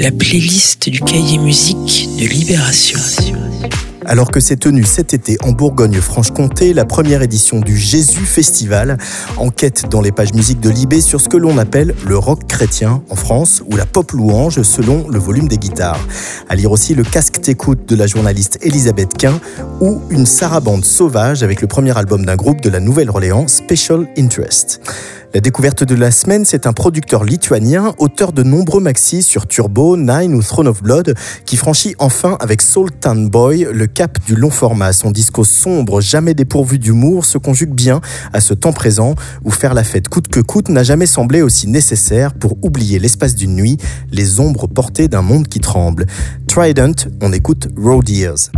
la playlist du cahier musique de Libération. Alors que s'est tenue cet été en Bourgogne-Franche-Comté la première édition du Jésus Festival, enquête dans les pages musiques de Libé sur ce que l'on appelle le rock chrétien en France ou la pop louange selon le volume des guitares. À lire aussi le casque t'écoute de la journaliste Elisabeth Quint ou une sarabande sauvage avec le premier album d'un groupe de la Nouvelle-Orléans, Special Interest. La découverte de la semaine, c'est un producteur lituanien, auteur de nombreux maxis sur Turbo, Nine ou Throne of Blood, qui franchit enfin avec Soul Town Boy le cap du long format. Son disco sombre, jamais dépourvu d'humour, se conjugue bien à ce temps présent où faire la fête coûte que coûte n'a jamais semblé aussi nécessaire pour oublier l'espace d'une nuit, les ombres portées d'un monde qui tremble. Trident, on écoute Road Years.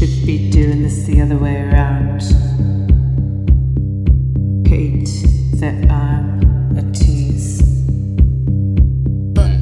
Should be doing this the other way around. Hate that I'm a tease. But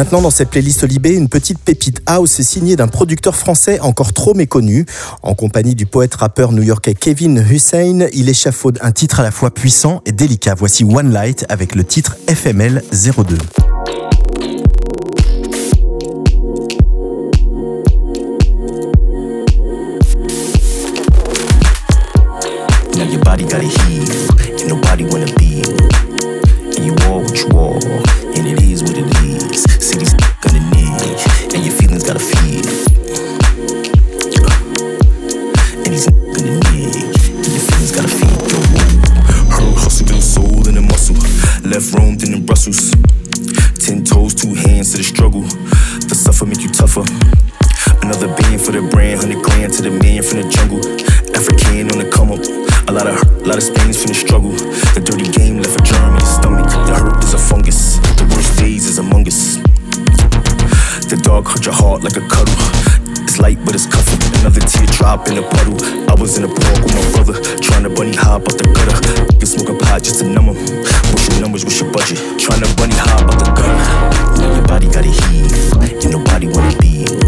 maintenant, dans cette playlist Libé, une petite pépite house signée d'un producteur français encore trop méconnu. En compagnie du poète-rappeur new-yorkais Kevin Hussein, il échafaude un titre à la fois puissant et délicat. Voici One Light avec le titre FML 02. Now your body gotta heal, and nobody wanna be teardrop in a puddle. I was in a park with my brother, trying to bunny hop out the gutter. You smoke a pot just to numb 'em. What's your numbers? What's your budget? Trying to bunny hop out the gutter. Now your body gotta heal, and nobody wanna be.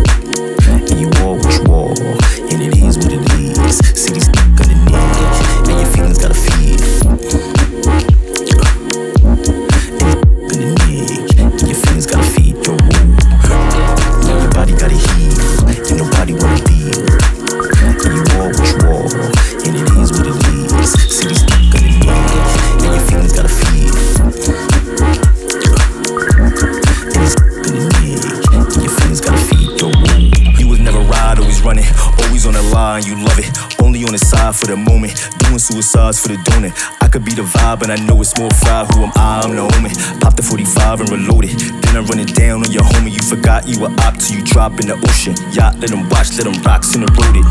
Moment, doing suicides for the doing it. I could be the vibe, and I know it's more fried. Who am I? I'm the homie. Pop the 45 and reload it. Then I run it down on your homie. You forgot you were up till you drop in the ocean. Yacht, let them watch, let them rocks in the road it.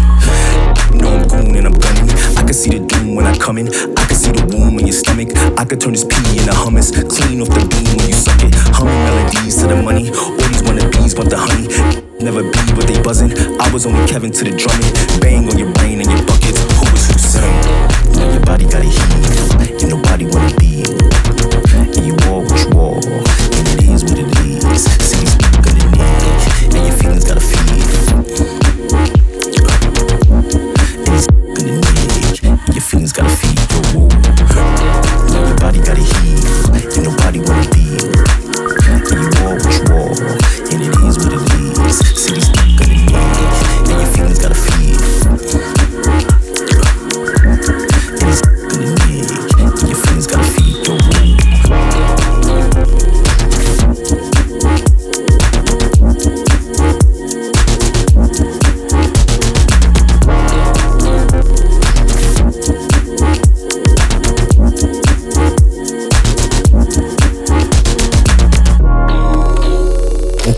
know I'm goon and I'm gunning. I can see the doom when I come in. I can see the womb in your stomach. I could turn this pee into hummus. Clean off the beam when you suck it. Humming melodies to the money. All these wannabes want the honey. Never be what they buzzing. I was only Kevin to the drumming. Bang on your brain and your buckets. Who was who sang? Now your body gotta heal. And nobody wanna be.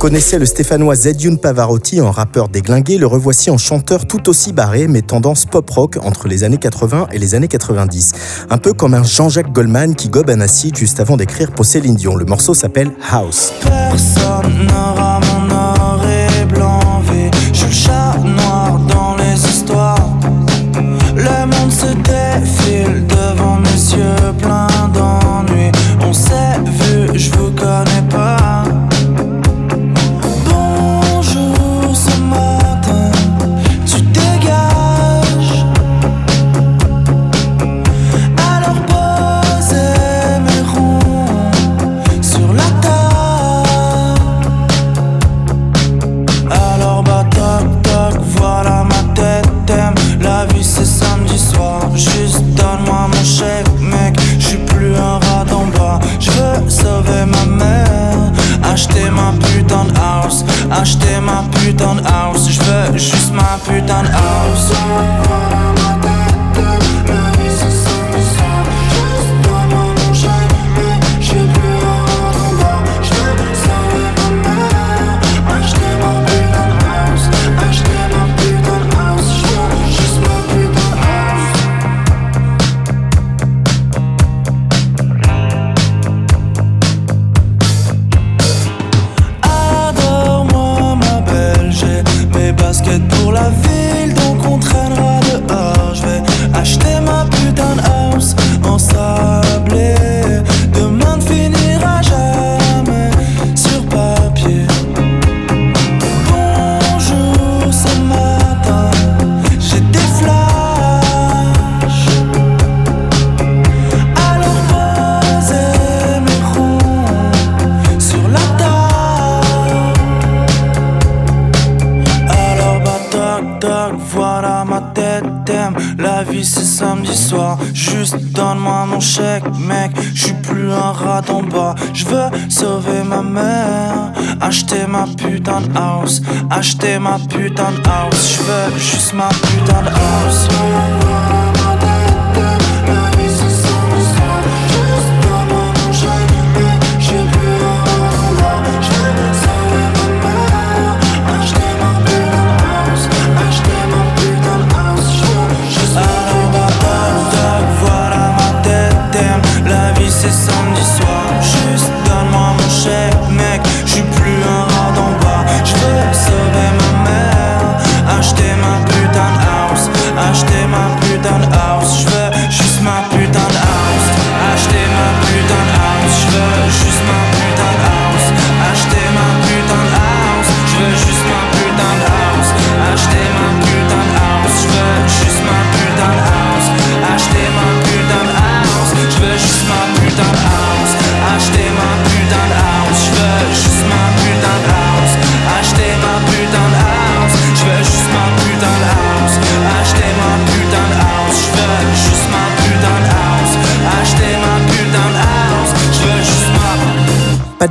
Connaissait le stéphanois Zedjun Pavarotti en rappeur déglingué, le revoici en chanteur tout aussi barré, mais tendance pop-rock entre les années 80 et les années 90. Un peu comme un Jean-Jacques Goldman qui gobe un acide juste avant d'écrire pour Céline Dion. Le morceau s'appelle House. Le monde se défile devant mes yeux La vie c'est samedi soir, juste donne-moi mon chèque, mec. J'suis plus un rat en bas. J'veux sauver ma mère, acheter ma putain de house, acheter ma putain de house. J'veux juste ma putain de house.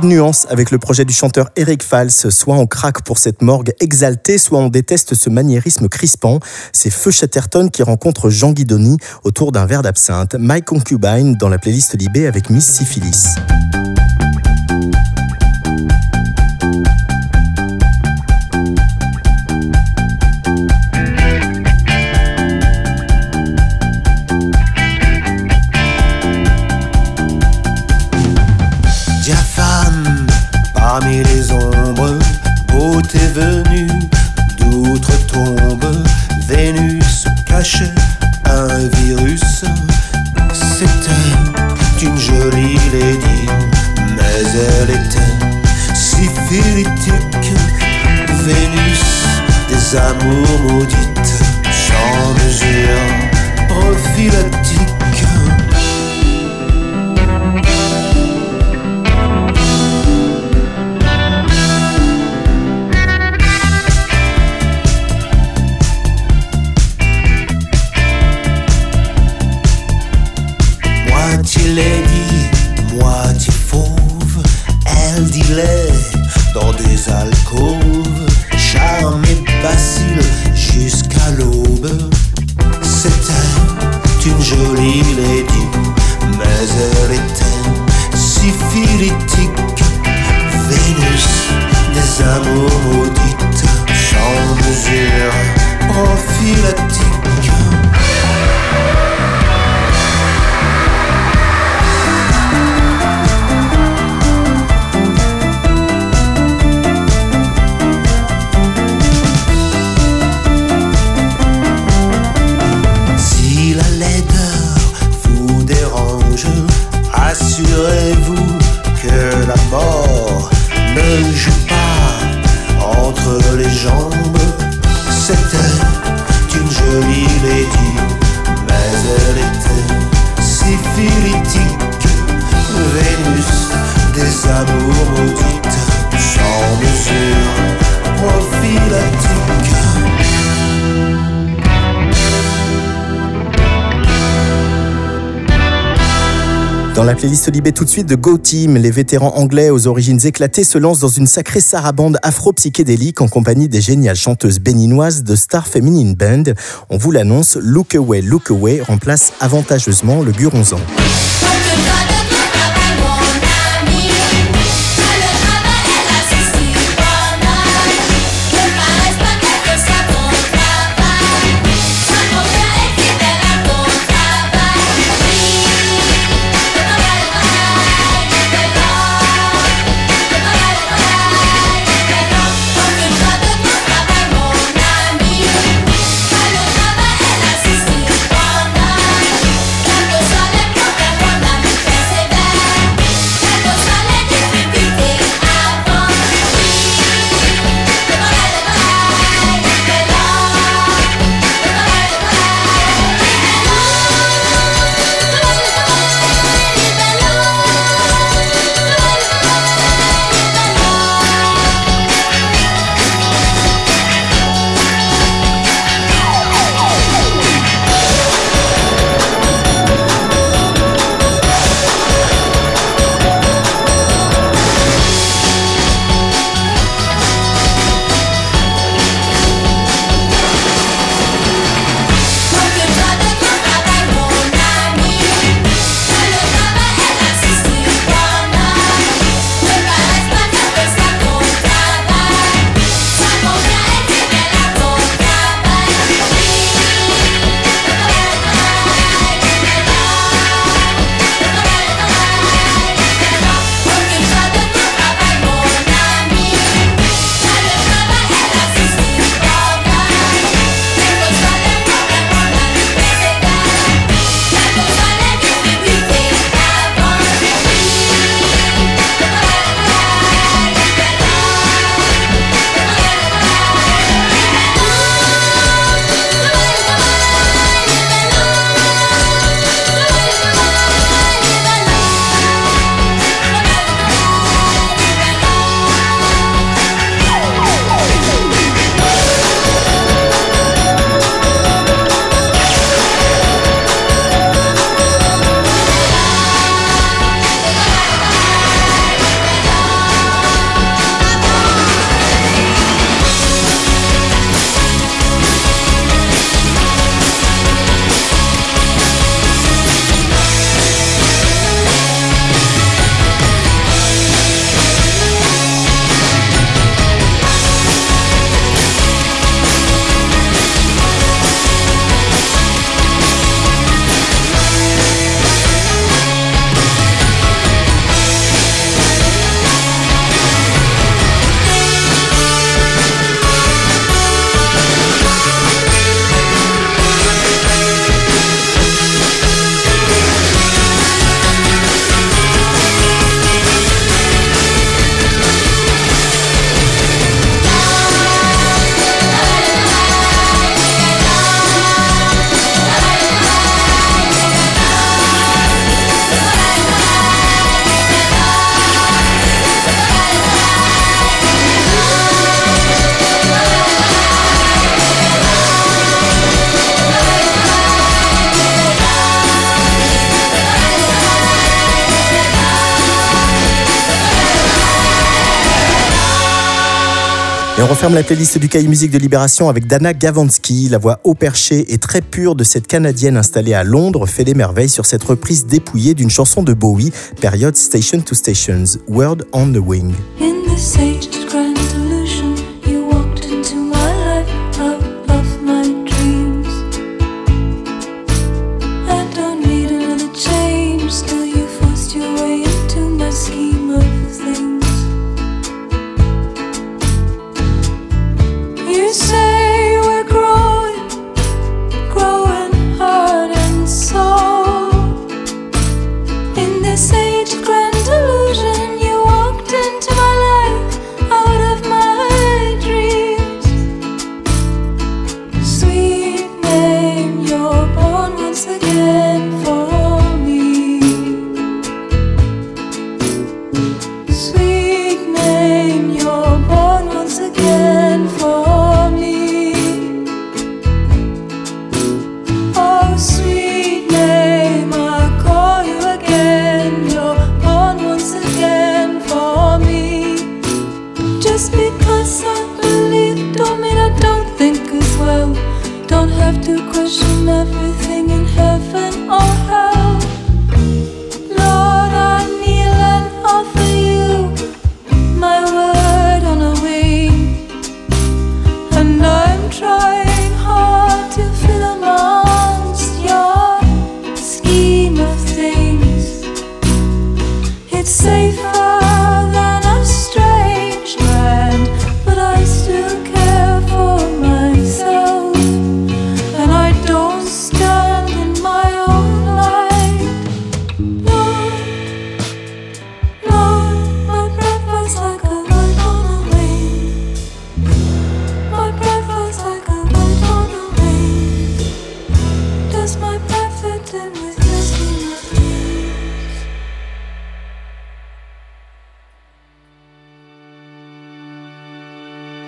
Nuance avec le projet du chanteur Eric Fals, soit on craque pour cette morgue exaltée, soit on déteste ce maniérisme crispant. C'est Feu Chatterton qui rencontre Jean Guidoni autour d'un verre d'absinthe. My Concubine dans la playlist Libé avec Miss Syphilis. Venue d'outre-tombe, Vénus cachait un virus. C'était une jolie lady, mais elle était syphilitique. Vénus des amours maudites, sans mesure prophylactique. Dans des Dans la playlist Libé tout de suite de Go Team, les vétérans anglais aux origines éclatées se lancent dans une sacrée sarabande afro-psychédélique en compagnie des géniales chanteuses béninoises de Star Feminine Band. On vous l'annonce, Look Away, Look Away remplace avantageusement le Guronzan. On referme la playlist du Cahier Musique de Libération avec Dana Gavansky. La voix au perché et très pure de cette Canadienne installée à Londres fait des merveilles sur cette reprise dépouillée d'une chanson de Bowie, période Station to Stations, World on the Wing.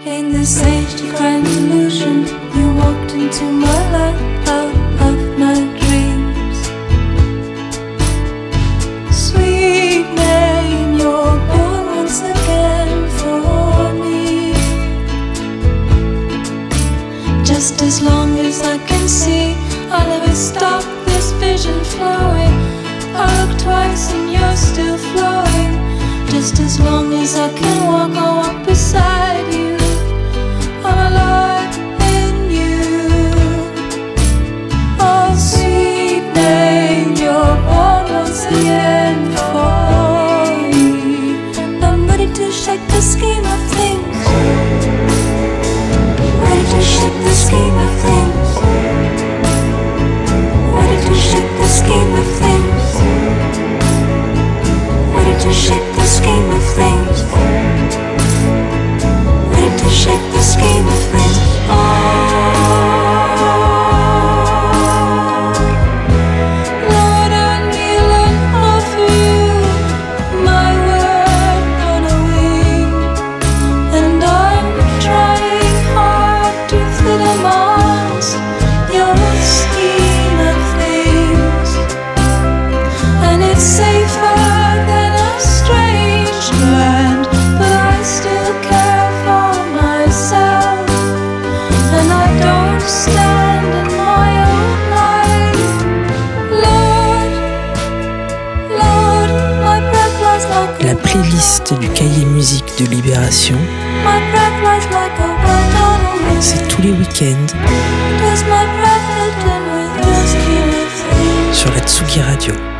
In this age of crime illusion, you walked into my life out of my dreams. Sweet name, you're born once again for me. Just as long as I can see, I'll never stop this vision flowing. I look twice and you're still flowing. Just as long as I can walk on. Passieren I'm ready to shake the scheme of things. Ready to shake the scheme of things. Ready to shake the scheme of things. Ready to shake the scheme of things Ready to shake the scheme of things. Oh. C'est tous les week-ends. Sur la Tsugi Radio.